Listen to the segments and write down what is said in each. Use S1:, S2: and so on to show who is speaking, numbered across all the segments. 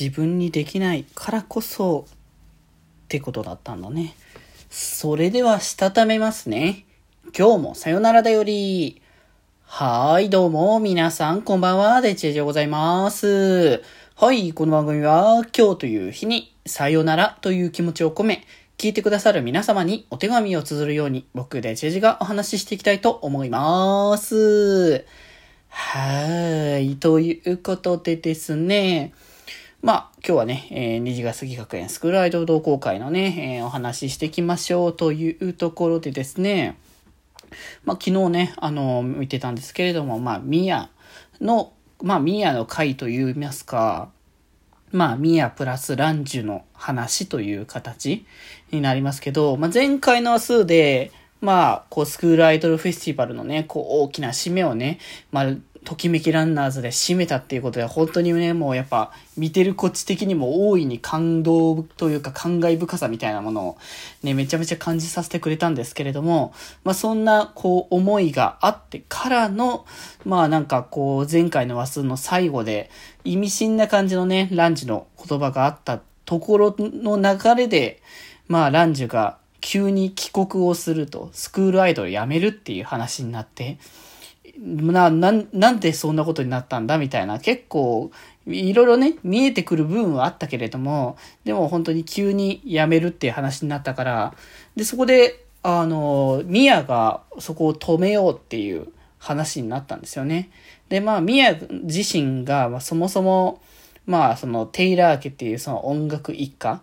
S1: 自分にできないからこそってことだったんだね。それではしたためますね。今日もさよならだより。はーい、どうも、皆さん、こんばんは、デチェジでございます。はい、この番組は、今日という日に、さよならという気持ちを込め、聞いてくださる皆様にお手紙を綴るように、僕、デチェジがお話ししていきたいと思います。はーい、ということでですね、まあ、今日はね、えー、虹ヶ杉学園スクールアイドル同好会のね、えー、お話ししていきましょうというところでですね、まあ、昨日ね、あの、見てたんですけれども、まあ、ミヤの、まあ、ミヤの回と言いますか、まあ、ミヤプラスランジュの話という形になりますけど、まあ、前回の数で、まあ、こう、スクールアイドルフェスティバルのね、こう、大きな締めをね、まあ、ときめきランナーズで締めたっていうことで、本当にね、もうやっぱ、見てるこっち的にも大いに感動というか感慨深さみたいなものをね、めちゃめちゃ感じさせてくれたんですけれども、まあそんな、こう、思いがあってからの、まあなんかこう、前回の話数の最後で、意味深な感じのね、ランジの言葉があったところの流れで、まあランジュが急に帰国をすると、スクールアイドル辞めるっていう話になって、な、な、なんでそんなことになったんだみたいな、結構、いろいろね、見えてくる部分はあったけれども、でも本当に急に辞めるっていう話になったから、で、そこで、あの、ミヤがそこを止めようっていう話になったんですよね。で、まあ、ミヤ自身が、まあ、そもそも、まあ、その、テイラー家っていうその音楽一家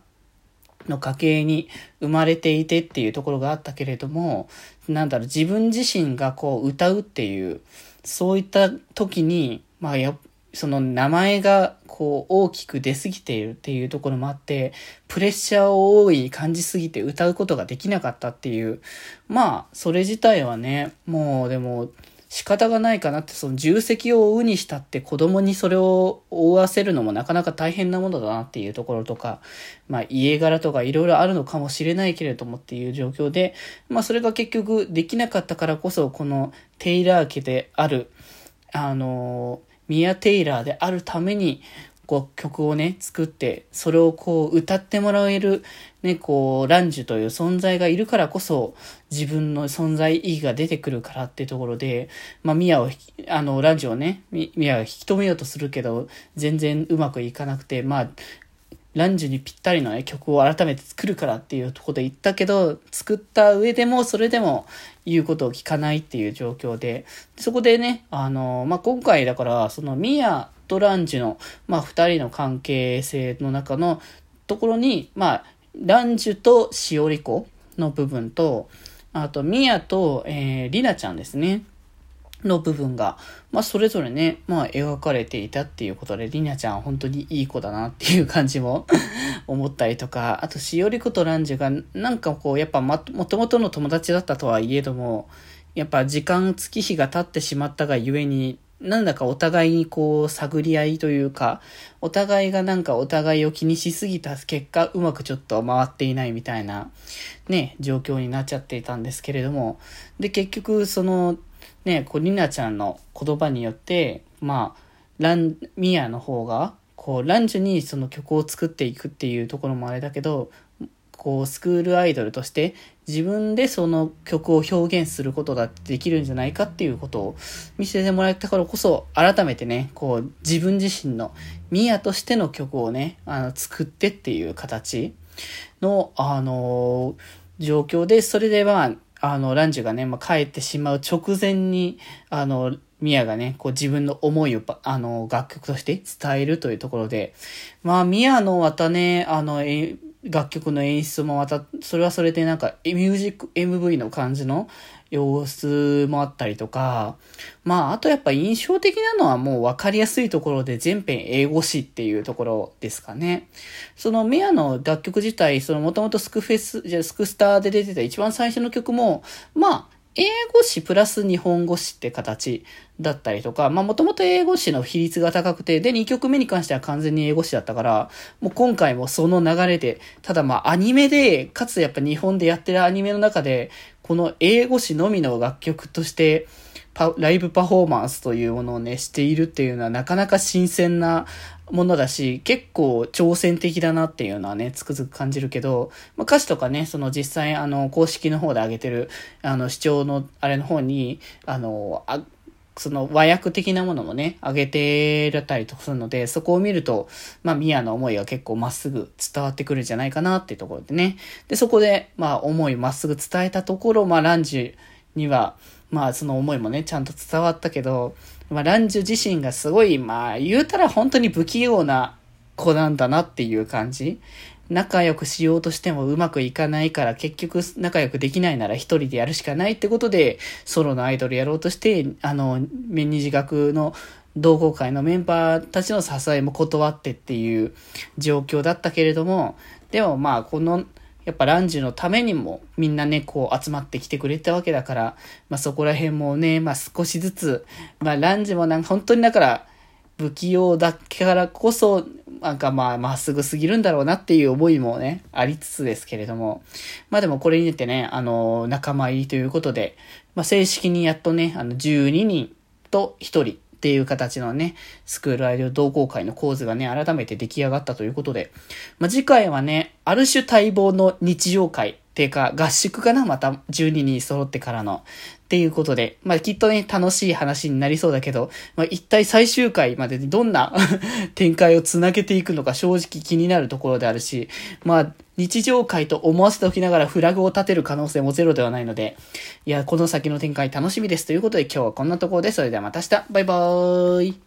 S1: の家系に生まれていてっていうところがあったけれども、なんだろう、自分自身がこう歌うっていう、そういった時に、まあや、その名前がこう大きく出過ぎているっていうところもあって、プレッシャーを大い感じすぎて歌うことができなかったっていう、まあ、それ自体はね、もうでも、仕方がないかなって、その重責を負うにしたって子供にそれを負わせるのもなかなか大変なものだなっていうところとか、まあ家柄とかいろいろあるのかもしれないけれどもっていう状況で、まあそれが結局できなかったからこそ、このテイラー家である、あの、ミア・テイラーであるために、こう曲をね、作って、それをこう歌ってもらえる、ね、こう、ランジュという存在がいるからこそ、自分の存在意義が出てくるからってところで、まあ、ミアを、あの、ランジュをね、ミアが引き止めようとするけど、全然うまくいかなくて、まあ、ランジュにぴったりのね、曲を改めて作るからっていうとこで言ったけど、作った上でも、それでも言うことを聞かないっていう状況で、そこでね、あの、まあ、今回だから、そのミアとランジュの、まあ、二人の関係性の中のところに、まあ、ランジュとしおりこの部分と、あと、ミヤと、えー、リナちゃんですね。の部分が、まあ、それぞれね、まあ、描かれていたっていうことで、リナちゃん本当にいい子だなっていう感じも 思ったりとか、あと、しおりことランジュが、なんかこう、やっぱま、もともとの友達だったとはいえども、やっぱ時間月日が経ってしまったがゆえに、なんだかお互いにこう探り合いというか、お互いがなんかお互いを気にしすぎた結果、うまくちょっと回っていないみたいな、ね、状況になっちゃっていたんですけれども、で、結局その、ね、こう、りなちゃんの言葉によって、まあ、ラン、ミヤの方が、こう、ランジュにその曲を作っていくっていうところもあれだけど、こう、スクールアイドルとして自分でその曲を表現することができるんじゃないかっていうことを見せてもらえたからこそ、改めてね、こう、自分自身のミヤとしての曲をね、あの、作ってっていう形の、あの状況で、それでまあ、あの、ランジュがね、まあ、帰ってしまう直前に、あの、ミヤがね、こう自分の思いを、あの、楽曲として伝えるというところで、まあ、ミヤのまたね、あの、楽曲の演出もまた、それはそれでなんか、ミュージック MV の感じの様子もあったりとか、まあ、あとやっぱ印象的なのはもう分かりやすいところで全編英語詞っていうところですかね。そのメアの楽曲自体、そのもともとスクフェス、じゃスクスターで出てた一番最初の曲も、まあ、英語詞プラス日本語詞って形だったりとか、まあもともと英語詞の比率が高くて、で、2曲目に関しては完全に英語詞だったから、もう今回もその流れで、ただまあアニメで、かつやっぱ日本でやってるアニメの中で、この英語詞のみの楽曲として、ライブパフォーマンスというものをね、しているっていうのはなかなか新鮮なものだし、結構挑戦的だなっていうのはね、つくづく感じるけど、まあ、歌詞とかね、その実際、あの、公式の方で上げてる、あの、視聴の、あれの方に、あの、あその和訳的なものもね、上げてたりとかするので、そこを見ると、まあ、ミアの思いが結構まっすぐ伝わってくるんじゃないかなっていうところでね。で、そこで、まあ、思いまっすぐ伝えたところ、まあ、ランジュには、まあ、その思いもね、ちゃんと伝わったけど、まあ、ランジュ自身がすごい、まあ、言うたら本当に不器用な子なんだなっていう感じ。仲良くしようとしてもうまくいかないから結局仲良くできないなら一人でやるしかないってことでソロのアイドルやろうとして、あの、面二自学の同好会のメンバーたちの支えも断ってっていう状況だったけれども、でもまあこのやっぱランジュのためにもみんなね、こう集まってきてくれたわけだから、まあそこら辺もね、まあ少しずつ、まあランジュもなんか本当にだから不器用だからこそなんかまあ、まっすぐすぎるんだろうなっていう思いもね、ありつつですけれども。まあでもこれに出てね、あの、仲間入りということで、まあ正式にやっとね、あの、12人と1人っていう形のね、スクールアイドル同好会の構図がね、改めて出来上がったということで、まあ次回はね、ある種待望の日常会っていうか、合宿かなまた12人揃ってからの。っていうことで、まあきっとね、楽しい話になりそうだけど、まあ一体最終回までに どんな 展開をつなげていくのか正直気になるところであるし、まあ日常会と思わせておきながらフラグを立てる可能性もゼロではないので、いや、この先の展開楽しみですということで今日はこんなところで、それではまた明日、バイバーイ。